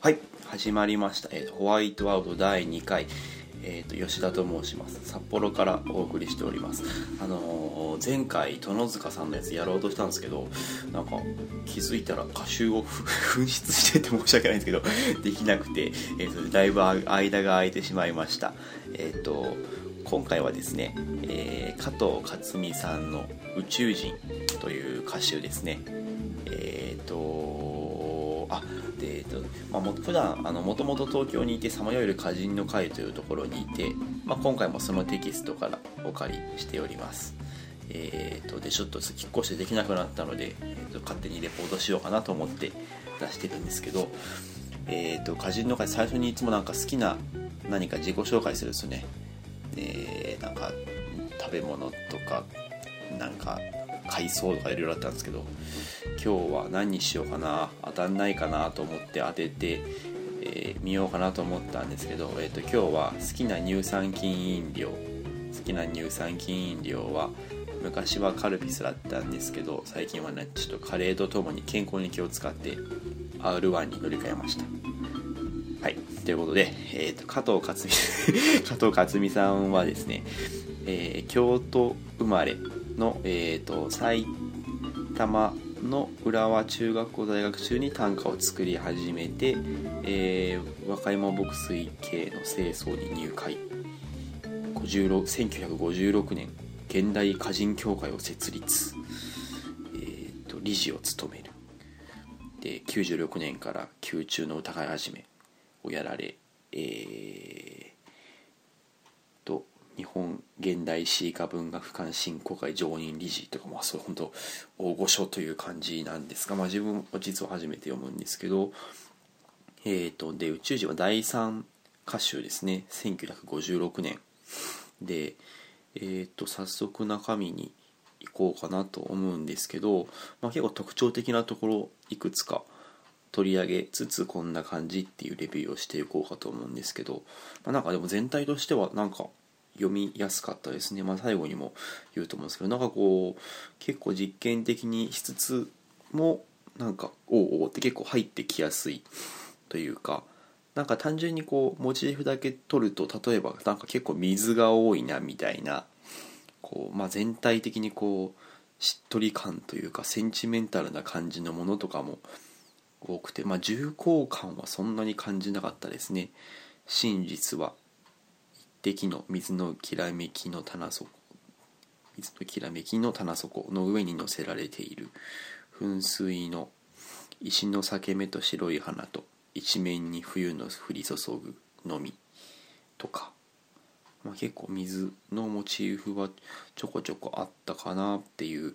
はい。始まりました、えーと、ホワイトアウト第2回、えーと、吉田と申します。札幌からお送りしております。あのー、前回殿塚さんのやつやろうとしたんですけどなんか気づいたら歌集を 紛失してて申し訳ないんですけど できなくて、えーと、だいぶ間が空いてしまいました。えっ、ー、と今回はですね、えー、加藤克美さんの「宇宙人」という歌集ですね。まあ、も普段あのもともと東京にいてさまよえる歌人の会というところにいて、まあ、今回もそのテキストからお借りしております。えーと、でちょっと引っ越してできなくなったので、えーと、勝手にレポートしようかなと思って出してるんですけど、えーと、歌人の会最初にいつもなんか好きな何か自己紹介するんですよねでなんか食べ物とかなんか海藻とかいろいろあったんですけど今日は何にしようかな当たんないかなと思って当てて、えー、ようかなと思ったんですけど、えーと、今日は好きな乳酸菌飲料好きな乳酸菌飲料は昔はカルピスだったんですけど最近はねちょっとカレーとともに健康に気を使って R1 に乗り換えました。はい。ということで、えーと、加藤克美 加藤克美さんはですね、えー、京都生まれの、えーと、埼玉の浦和中学校在学中に短歌を作り始めて、えー、和歌山牧水系の清掃に入会。1956年現代歌人協会を設立、えーと、理事を務める。で96年から宮中の歌会始めをやられ、えー、日本現代詩歌文学館振興会常任理事とかまあそれ本当大御所という感じなんですが、まあ、自分は実は初めて読むんですけどえーと、で宇宙人は第3歌集ですね。1956年。でえーと、と早速中身に行こうかなと思うんですけど、まあ、結構特徴的なところいくつか取り上げつつこんな感じっていうレビューをしていこうかと思うんですけど、まあ、なんかでも全体としてはなんか読みやすかったですね、まあ、最後にも言うと思うんですけどなんかこう結構実験的にしつつもなんかおうおうって結構入ってきやすいというかなんか単純にこうモチーフだけ取ると例えばなんか結構水が多いなみたいなこう、まあ、全体的にこうしっとり感というかセンチメンタルな感じのものとかも多くて、まあ、重厚感はそんなに感じなかったですね。真実は。一滴の水のきらめきの棚底水のきらめきの棚底の上に乗せられている噴水の石の裂け目と白い花と一面に冬の降り注ぐのみとか、まあ、結構水のモチーフはちょこちょこあったかなっていう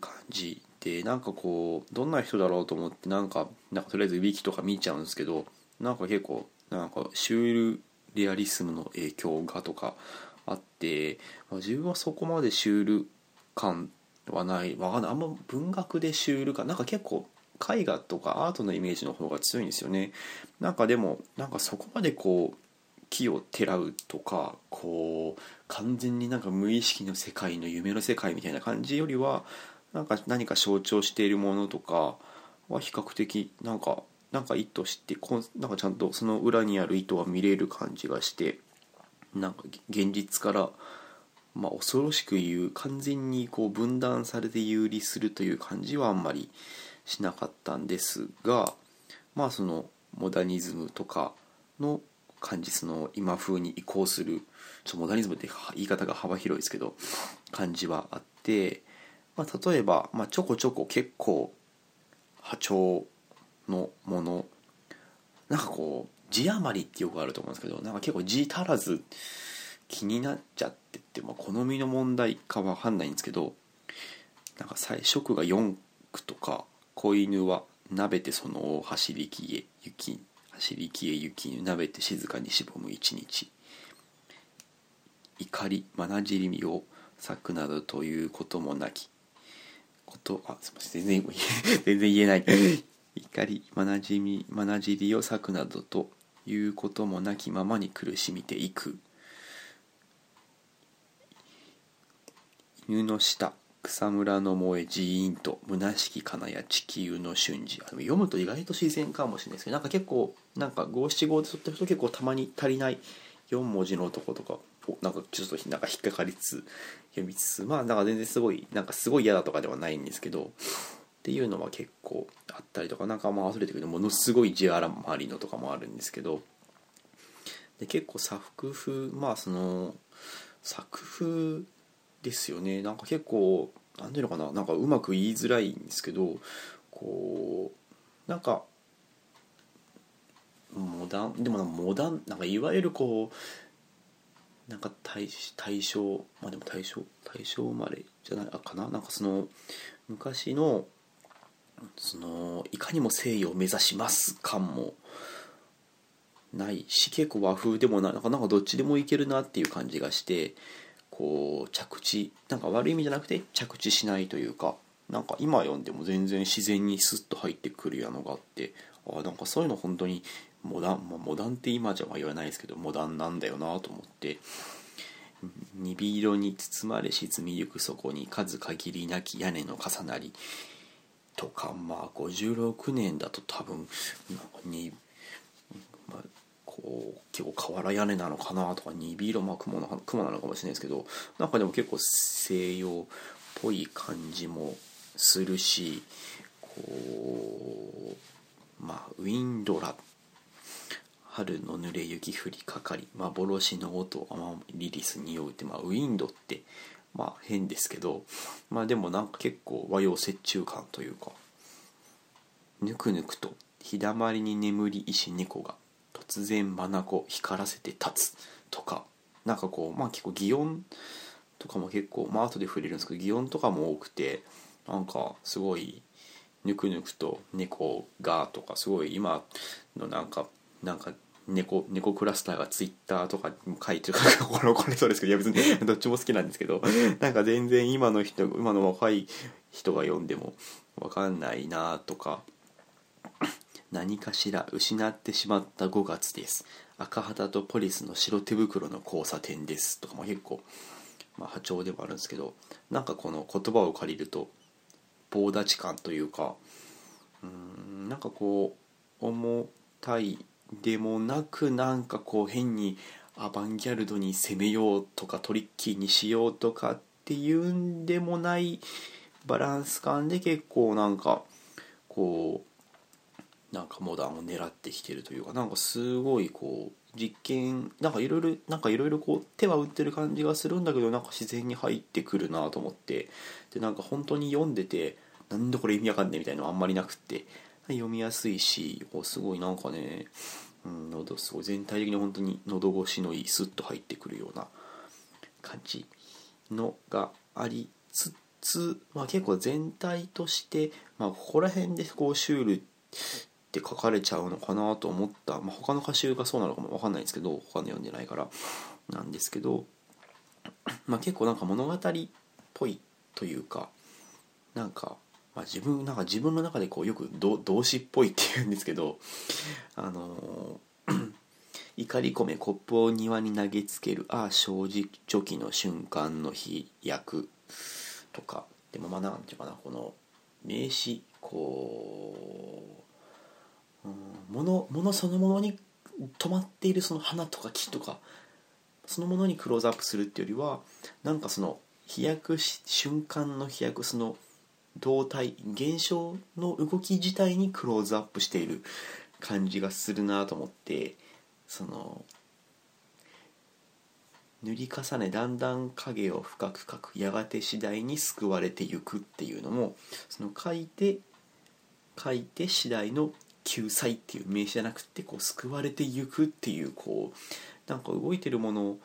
感じでなんかこうどんな人だろうと思ってなんかなんかとりあえずウィキとか見ちゃうんですけどなんか結構なんかシュールレアリスムの影響がとかあって、まあ、自分はそこまでシュール感はない。わかんないあんま文学でシュール感なんか結構絵画とかアートのイメージの方が強いんですよね。なんかでもなんかそこまでこう木をてらうとかこう完全になんか無意識の世界の夢の世界みたいな感じよりはなんか何か象徴しているものとかは比較的なんかなんか意図してこなんかちゃんとその裏にある意図は見れる感じがしてなんか現実から、まあ、恐ろしく言う完全にこう分断されて有利するという感じはあんまりしなかったんですがまあそのモダニズムとかの感じその今風に移行するちょモダニズムって言い方が幅広いですけど感じはあってまあ、例えば、まあ、ちょこちょこ結構波長のもの。なんかこう字余りってよくあると思うんですけどなんか結構字足らず気になっちゃってって、まあ、好みの問題かわかんないんですけどなんか最初が4句とか「子犬は鍋てその尾走りきへ雪走りきへ雪に鍋て静かにしぼむ一日」怒りまなじりみを咲くなどということもなき。ことあすみません。全然全然言えない。怒りまなじみまなじりを咲くなどということもなきままに苦しみていく。犬の下草むらの萌えジーンと虚しき金や地球の瞬時。読むと意外と自然かもしれないですけどなんか結構なんか五七五で取ってると結構たまに足りない4文字のとことかなんかちょっとなんか引っかかりつつ読みつつまあなんか全然すごいなんかすごい嫌だとかではないんですけどっていうのは結構あったりとかなんかまあ溢れてくるものすごい地荒周りのとかもあるんですけどで結構作風まあその作風ですよね。なんか結構何ていうのかななんかうまく言いづらいんですけどこうなんかモダンでもモダンなんかいわゆるこうなんか大大正まあでも大正大正生まれじゃないかな。なんかその昔のそのいかにも西洋を目指します感もないし結構和風でもななんかなかどっちでもいけるなっていう感じがしてこう着地なんか悪い意味じゃなくて着地しないというかなんか今読んでも全然自然にスッと入ってくるようなのがあってあなんかそういうの本当にモダン、まあ、モダンって今じゃ言わないですけどモダンなんだよなと思って鈍色に包まれ沈みゆくそこに数限りなき屋根の重なりとかまあ56年だと多分なんかに、まあ、こう結構瓦屋根なのかなとか鈍色まあ雲の雲なのかもしれないですけどなんかでも結構西洋っぽい感じもするしこうまあウィンドラ春の濡れ雪降りかかり幻の音雨リリスにおいて、まあ、ウィンドってまあ変ですけどまあでもなんか結構和洋折衷感というかぬくぬくと日だまりに眠り石猫が突然眼光らせて立つとかなんかこうまあ結構擬音とかも結構まあ後で触れるんですけど擬音とかも多くてなんかすごいぬくぬくと猫がとかすごい今のなんかなんか猫猫クラスターがツイッターとかに書いてるこれこれそうですけどいや別に どっちも好きなんですけどなんか全然今の人今の若い人が読んでも分かんないなとか何かしら失ってしまった5月です。赤旗とポリスの白手袋の交差点ですとかも結構、まあ、波長でもあるんですけどなんかこの言葉を借りると棒立ち感というかうんなんかこう重たいでもなくなんかこう変にアバンギャルドに攻めようとかトリッキーにしようとかっていうんでもないバランス感で結構なんかこうなんかモダンを狙ってきてるというかなんかすごいこう実験なんかいろいろなんかいろいろこう手は打ってる感じがするんだけどなんか自然に入ってくるなと思ってでなんか本当に読んでてなんでこれ意味わかんねえみたいなのあんまりなくって読みやすいしすごいなんかね、うん、喉すごい。全体的に本当に喉越しのいいスッと入ってくるような感じのがありつつ、まあ、結構全体として、まあ、ここら辺でこうシュールって書かれちゃうのかなと思った、まあ、他の歌集がそうなのかも分かんないんですけど他の読んでないからなんですけど、まあ、結構なんか物語っぽいというかなんかまあ、自分なんか自分の中でこうよく動詞っぽいって言うんですけどあのー、怒り込めコップを庭に投げつけるああ正直初期の瞬間の飛躍とか。でもまあなんていうかなこの名詞こう、うん、ものものそのものに止まっているその花とか木とかそのものにクローズアップするっていうよりはなんかその飛躍し瞬間の飛躍その動体現象の動き自体にクローズアップしている感じがするなと思ってその塗り重ねだんだん影を深く描くやがて次第に救われてゆくっていうのもその書いて書いて次第の救済っていう名詞じゃなくてこう救われてゆくっていうこうなんか動いてるもの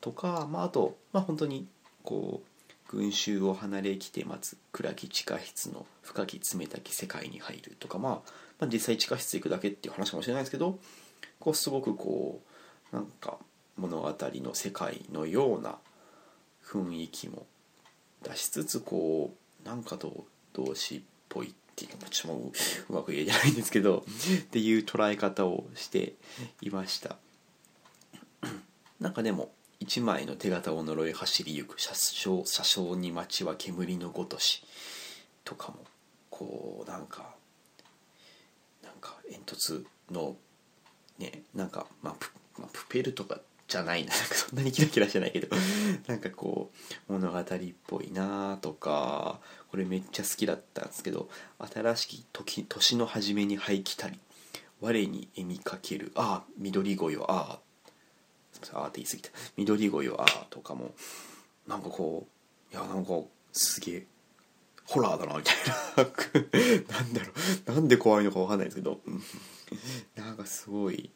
とか、まあ、あと、まあ、本当にこう群衆を離れきて待つ暗き地下室の深き冷たき世界に入るとか、まあ、まあ実際地下室行くだけっていう話かもしれないですけどこうすごくこうなんか物語の世界のような雰囲気も出しつつこうなんか動詞っぽいっていうのもちょっとうまく言えないんですけど っていう捉え方をしていました。なんかでも一枚の手形を呪い走りゆく車掌車掌に街は煙のごとしとかもこうなんかなんか煙突のねなんか、まあ、プまあプペルとかじゃないななんかそんなにキラキラしてないけどなんかこう物語っぽいなとかこれめっちゃ好きだったんですけど新しき時年の初めに灰来たり我に笑みかけるああ緑子よああませんああって言い過ぎた。緑子よああとかもなんかこういやなんかすげえホラーだなみたいな。なんだろう。なんで怖いのかわかんないですけど。うん。なんかすごい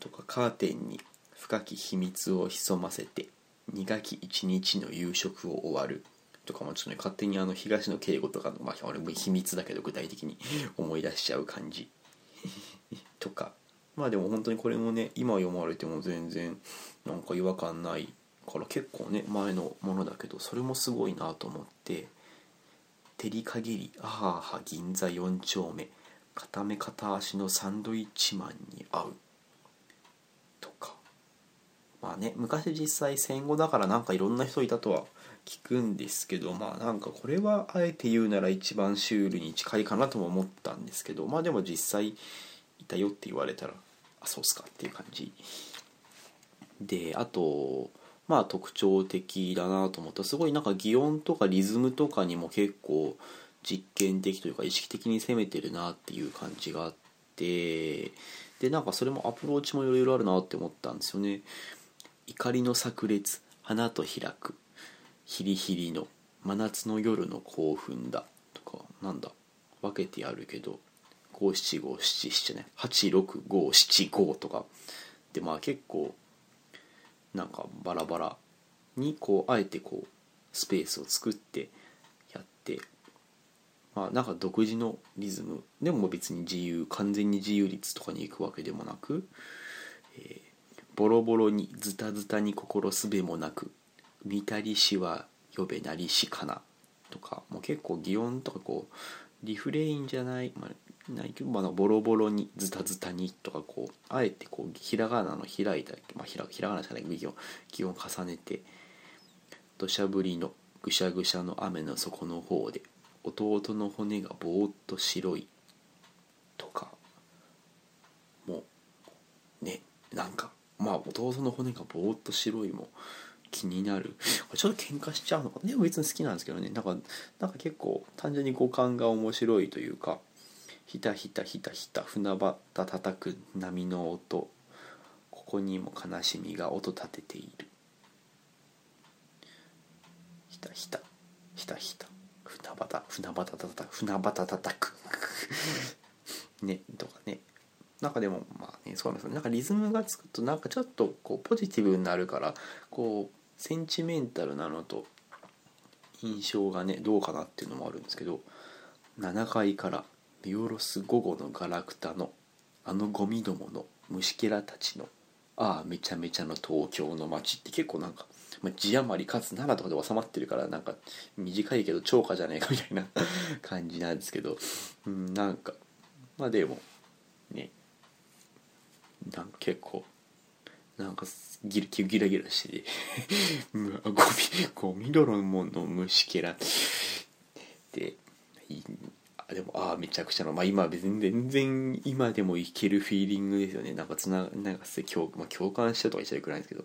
とかカーテンに深き秘密を潜ませて苦き一日の夕食を終わる。とかもちょっとね勝手にあの東野圭吾とかのまあ俺も秘密だけど具体的に思い出しちゃう感じ。とかまあでも本当にこれもね今読まれても全然なんか違和感ないから結構ね前のものだけどそれもすごいなと思って「照り限りあはは銀座4丁目片目片足のサンドイッチマンに会う」とか。まあね昔実際戦後だからなんかいろんな人いたとは聞くんですけどまあなんかこれはあえて言うなら一番シュールに近いかなとも思ったんですけどまあでも実際いたよって言われたらあそうっすかっていう感じ。であとまあ特徴的だなと思った。すごいなんか擬音とかリズムとかにも結構実験的というか意識的に攻めてるなっていう感じがあってでなんかそれもアプローチもいろいろあるなって思ったんですよね。怒りの炸裂花と開くヒリヒリの真夏の夜の興奮だとかなんだ分けてあるけど五七五七七ね。8655とか。でまあ結構なんかバラバラ。にこうあえてこうスペースを作ってやって。まあなんか独自のリズム。でも別に自由。完全に自由律とかに行くわけでもなく、えーボロボロにズタズタに心すべもなく。見たりしは呼べなりしかな。とか。もう結構擬音とかこうリフレインじゃない、まあ、ないけど、まあ、ボロボロにズタズタにとかこうあえてこうひらがなの開いた、まあ、ひらひらがなじゃない擬音擬音重ねて土砂降りのぐしゃぐしゃの雨の底の方で弟の骨がぼーっと白いとかもうねなんかまあ弟の骨がぼーっと白いも気になる。これちょっと喧嘩しちゃうのかでも別に好きなんですけどね。なんかなんか結構単純に五感が面白いというかひたひたひたひた船ばた叩く波の音。ここにも悲しみが音立てている。ひたひたひたひた。船ばた船ばた叩く船ばた叩く。ねとかね。なんかでもまあねそうなんですよなんかリズムがつくとなんかちょっとこうポジティブになるからこうセンチメンタルなのと印象がねどうかなっていうのもあるんですけど7階から見下ろす午後のガラクタのあのゴミどもの虫けらたちのああめちゃめちゃの東京の街って結構なんか、まあ、字余りかつ奈良とかで収まってるからなんか短いけど超過じゃねえかみたいな感じなんですけど、うん、なんかまあでもねなんか結構なんかギラギラギラしててゴミゴミ泥もの虫けらでいいでもああめちゃくちゃのまあ今は別に全然今でもいけるフィーリングですよね。なんかつななんか共,、まあ、共感したとか言っちゃいくらいですけど。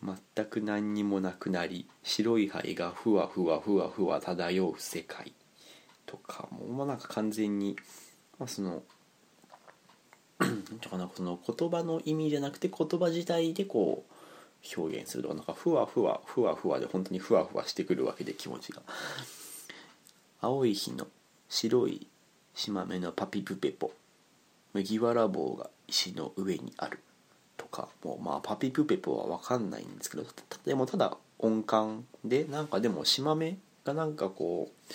全く何にもなくなり白い灰がふわふわふわふわ漂う世界とかもまあなんか完全に、まあ、その なんていうかなその言葉の意味じゃなくて言葉自体でこう表現するとかなんかふわふわふわふわで本当にふわふわしてくるわけで気持ちが。青い日の白い島目のパピプペポ。麦わら帽が石の上にある。とかもうまあパピプペポは分かんないんですけどでもただ音感でなんかでも島目がなんかこう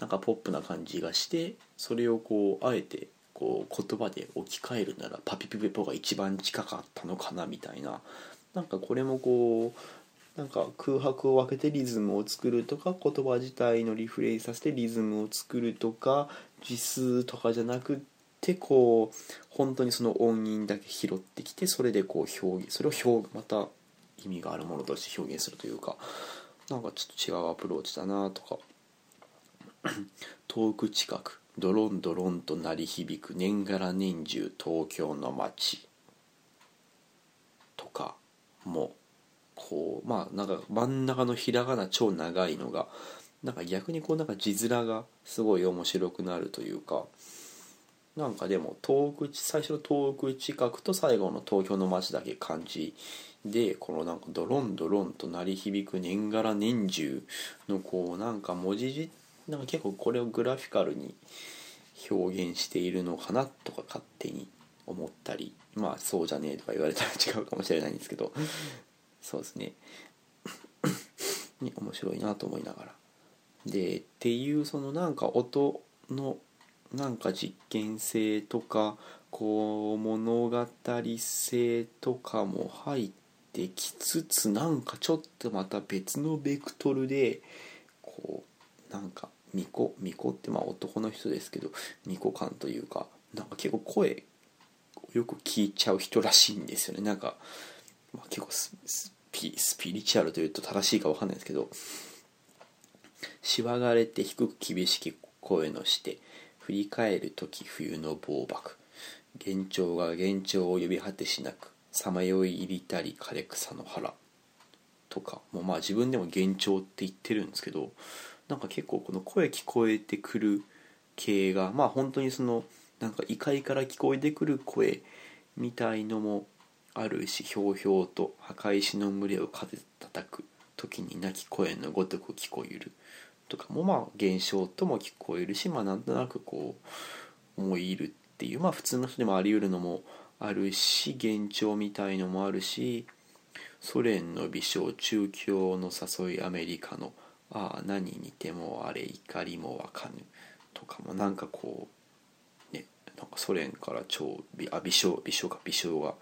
なんかポップな感じがしてそれをこうあえてこう言葉で置き換えるならパピプペポが一番近かったのかなみたいな。なんかこれもこうなんか空白を分けてリズムを作るとか言葉自体のリフレイさせてリズムを作るとか字数とかじゃなくってこう本当にその音韻だけ拾ってきてそれでこう表現それを表また意味があるものとして表現するというかなんかちょっと違うアプローチだなとか。遠く近くドロンドロンと鳴り響く年がら年中東京の街とかもこうまあなんか真ん中のひらがな超長いのがなんか逆にこうなんか字面がすごい面白くなるというかなんかでも遠く最初の遠く近くと最後の東京の街だけ漢字でこのなんかドロンドロンと鳴り響く年がら年中のこうなんか文字字なんか結構これをグラフィカルに表現しているのかなとか勝手に思ったりまあそうじゃねえとか言われたら違うかもしれないんですけどそうですね。に面白いなと思いながら。でっていうそのなんか音のなんか実験性とかこう物語性とかも入ってきつつなんかちょっとまた別のベクトルでこうなんか巫女巫女ってまあ男の人ですけど巫女感というかなんか結構声よく聞いちゃう人らしいんですよね。なんか、まあ、結構スピスピリチュアルというと正しいか分かんないですけどしわがれて低く厳しき声のして振り返る時冬の暴漠。幻聴が幻聴を呼び果てしなくさまよい入りたり枯れ草の腹。とかもまあ自分でも幻聴って言ってるんですけどなんか結構この声聞こえてくる系がまあ本当にそのなんか異界から聞こえてくる声みたいのもあるしひょうひょうと墓石の群れを風叩く時に鳴き声のごとく聞こえる。とかもまあ現象とも聞こえるしまあなんとなくこう思い入るっていうまあ普通の人でもあり得るのもあるし幻聴みたいのもあるしソ連の微笑中共の誘いアメリカのああ何にてもあれ怒りもわかぬ。とかもなんかこうねなんかソ連から超あ微笑微笑か微笑が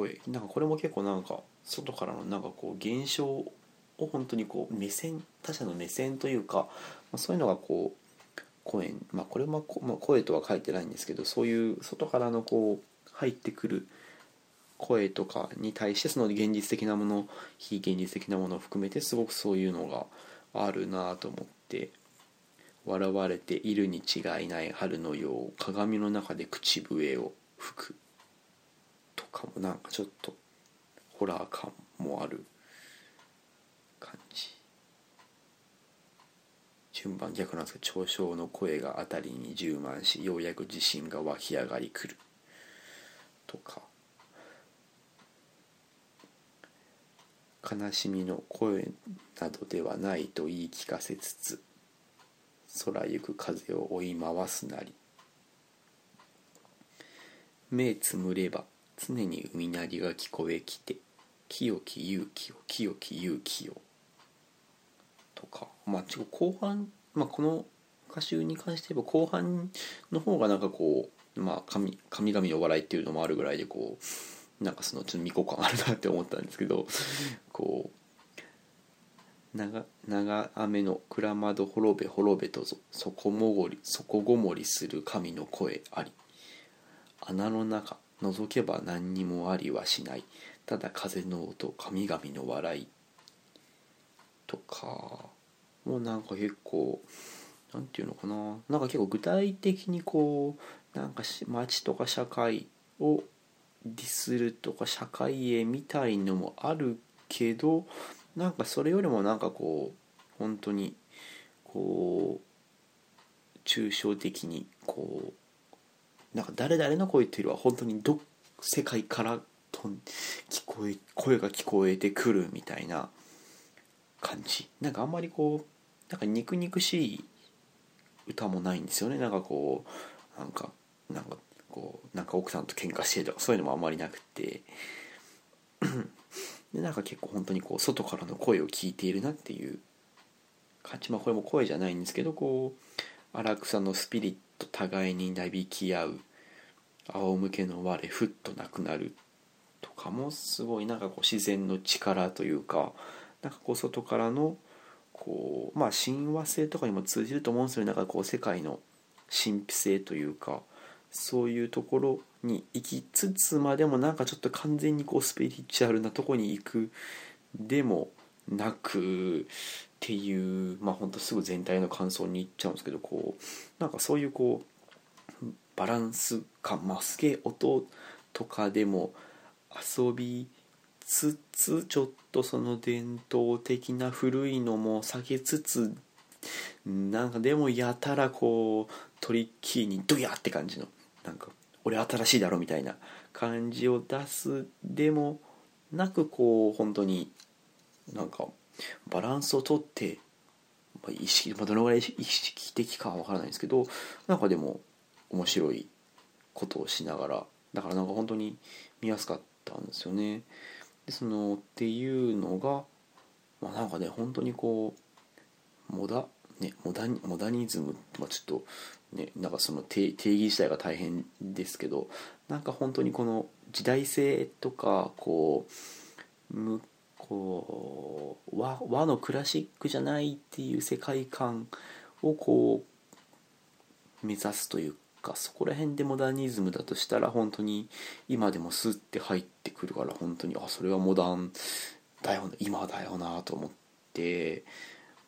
声。なんかこれも結構なんか外からのなんかこう現象を本当にこう目線他者の目線というか、ま、そういうのがこう声。まあこれも、まあ、声とは書いてないんですけどそういう外からのこう入ってくる声とかに対してその現実的なもの非現実的なものを含めてすごくそういうのがあるなと思って笑われているに違いない春のよう鏡の中で口笛を吹く。かも。なんかちょっとホラー感もある感じ。順番逆なんですけど嘲笑の声が辺りに充満しようやく自信が湧き上がりくる。とか。悲しみの声などではないと言い聞かせつつ空ゆく風を追い回すなり。目つむれば常に海鳴りが聞こえきて清き勇気を清き勇気をとか。まあちょ後半、まあ、この歌集に関して言えば後半の方がなんかこうまあ神神々の笑いっていうのもあるぐらいでこうなんかそのちょっと未公感あるなって思ったんですけどこう長長雨の蔵窓滅べ滅べとぞ。底もごり底ごもりする神の声あり。穴の中覗けば何にもありはしない。ただ風の音神々の笑いとかもうなんか結構なんていうのかな。なんか結構具体的にこうなんか街とか社会をディスるとか社会へみたいのもあるけどなんかそれよりもなんかこう本当にこう抽象的にこうなんか誰々の声っていうよりは本当にど世界からと聞こえ声が聞こえてくるみたいな感じ。なんかあんまりこうなんか肉肉しい歌もないんですよね。なんかこうなんかなんかこうなんか奥さんと喧嘩してとかそういうのもあんまりなくて。でなんか結構本当にこう外からの声を聞いているなっていう感じ。まあこれも声じゃないんですけどこう荒草のスピリット互いになびき合う。仰向けの我ふっとなくなるとかもすごいなんかこう自然の力というかなんかこう外からのこうまあ親和性とかにも通じると思うんですよね。なんかこう世界の神秘性というかそういうところに行きつつまでもなんかちょっと完全にこうスピリチュアルなとこに行くでもなくっていうまあほんとすぐ全体の感想にいっちゃうんですけどこうなんかそういうこうバランス感まあすげえ音とかでも遊びつつちょっとその伝統的な古いのも避けつつなんかでもやたらこうトリッキーにドヤって感じのなんか俺新しいだろみたいな感じを出すでもなくこう本当になんかバランスをとって、まあ、意識、まあ、どのぐらい意識的かは分からないんですけどなんかでも面白いことをしながらだからなんか本当に見やすかったんですよね。でそのっていうのが、まあ、なんかね本当にこうモダ,、ね、モダニモダニズム、まあ、ちょっとねなんかその定義自体が大変ですけどなんか本当にこの時代性とかこうこう和和のクラシックじゃないっていう世界観をこう目指すというかそこら辺でモダニズムだとしたら本当に今でもスッて入ってくるから本当に。あそれはモダンだよ今だよなと思って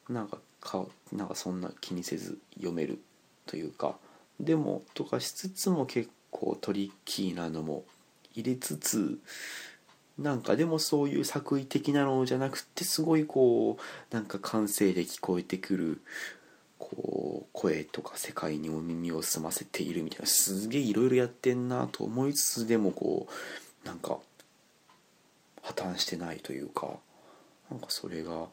なんかかなんかそんな気にせず読めるというか。でもとかしつつも結構トリッキーなのも入れつつなんかでもそういう作為的なのじゃなくてすごいこうなんか感性で聞こえてくるこう声とか世界にお耳を澄ませているみたいなすげえいろいろやってんなと思いつつでもこうなんか破綻してないというかなんかそれが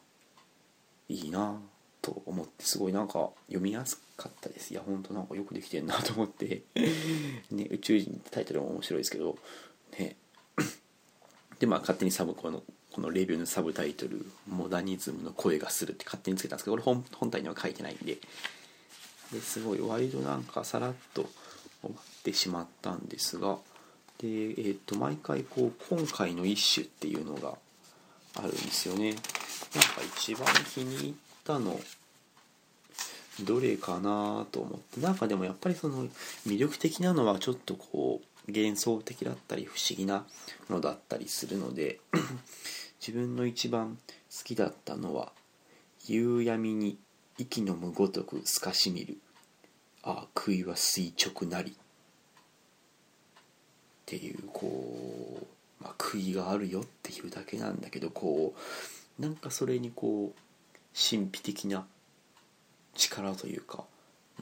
いいなと思ってすごいなんか読みやすかったです。いやほんとなんかよくできてんなと思って。ね宇宙人ってタイトルも面白いですけどねでまあ勝手にサブこのこのレビューのサブタイトル「モダニズムの声がする」って勝手につけたんですけどこれ本本体には書いてないんで。ですごい割となんかさらっと終わってしまったんですが。で、えー、と毎回こう今回の一種っていうのがあるんですよね。なんか一番気に入ったのどれかなと思って。なんかでもやっぱりその魅力的なのはちょっとこう幻想的だったり不思議なのだったりするので 自分の一番好きだったのは「夕闇に息のむごとく透かしみる。ああ杭は垂直なり」っていうこう、まあ、杭があるよっていうだけなんだけどこうなんかそれにこう神秘的な力というか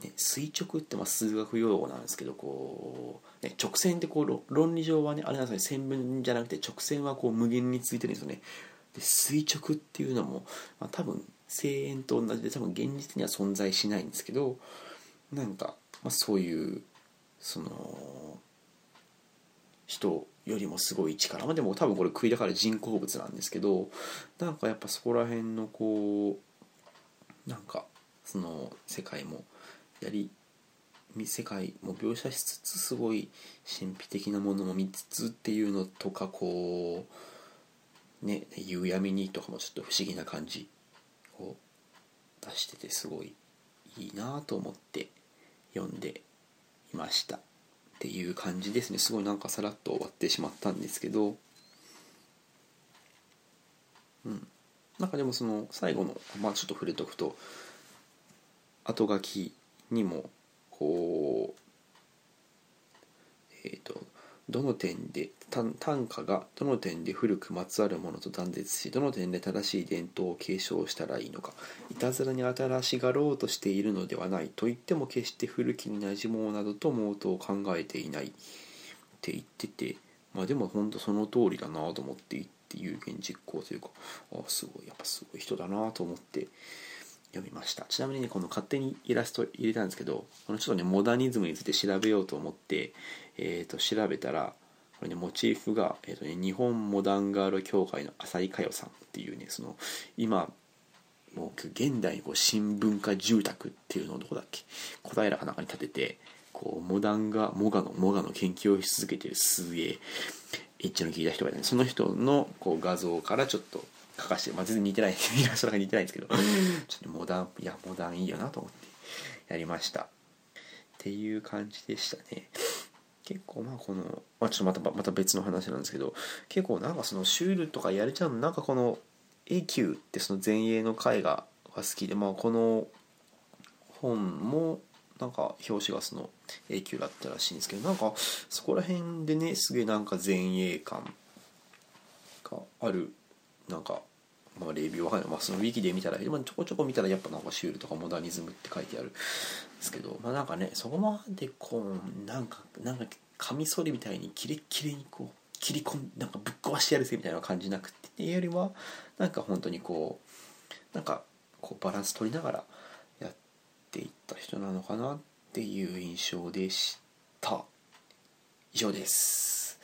ね、垂直ってまあ数学用語なんですけどこう、ね、直線ってこう論理上はねあれなんですね線分じゃなくて直線はこう無限についてるんですよね。で垂直っていうのも、まあ、多分声援と同じで多分現実には存在しないんですけどなんか、まあ、そういうその人よりもすごい力まあでも多分これ食いだから人工物なんですけどなんかやっぱそこら辺のこうなんかその世界もやり世界も描写しつつすごい神秘的なものも見つつっていうのとかこうね「夕闇に」とかもちょっと不思議な感じを出しててすごいいいなと思って読んでいましたっていう感じですね。すごいなんかさらっと終わってしまったんですけどうん。なんかでもその最後のまあちょっと触れとくと後書きにもこうえっ、ー、とどの点で短歌がどの点で古くまつわるものと断絶しどの点で正しい伝統を継承したらいいのか。いたずらに新しがろうとしているのではないと言っても決して古きになじもうなどと毛頭を考えていないって言っててまあでも本当その通りだなと思って言っていう現実行というかああすごいやっぱすごい人だなと思って読みました。ちなみにねこの勝手にイラスト入れたんですけどこのちょっとねモダニズムについて調べようと思って、えー、と調べたらこれねモチーフが、えーとね、日本モダンガール協会の浅井佳代さんっていうねその今もう現代こう新文化住宅っていうのをどこだっけ小平かなんかに建ててこうモダンがモガのモガの研究をし続けてるすげえエッチの聞いた人がいた、ね、その人のこう画像からちょっと書かして、まあ、全然似てないイラストが似てないんですけどちょっとモダンいやモダンいいよなと思ってやりました。っていう感じでしたね。結構まあこの、まあ、ちょっとまたまた別の話なんですけど結構なんかそのシュールとかやれちゃうのなんかこの A 級ってその前衛の絵画が好きでまあこの本もなんか表紙がその A 級だったらしいんですけどなんかそこら辺でねすげえなんか前衛感があるなんかまあ、レビューわかんない、まあ、そのウィキで見たら、まあ、ちょこちょこ見たらやっぱなんかシュールとかモダニズムって書いてあるんですけどまあなんかねそこまでこうなんかなんかカミソリみたいにキレッキレにこう切り込んなんかぶっ壊してやるぜみたいな感じなくてっていうよりはなんか本当にこうなんかこうバランス取りながらやっていった人なのかなっていう印象でした。以上です。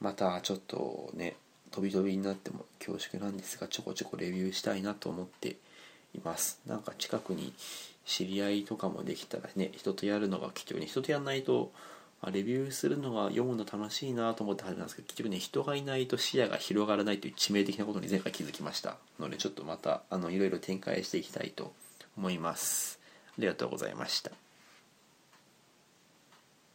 またちょっとね飛び飛びになっても恐縮なんですがちょこちょこレビューしたいなと思っています。なんか近くに知り合いとかもできたらね人とやるのが貴重に人とやんないとレビューするのが読むの楽しいなと思って始めたんですけど結局ね人がいないと視野が広がらないという致命的なことに前回気づきましたのでちょっとまたあのいろいろ展開していきたいと思います。ありがとうございました。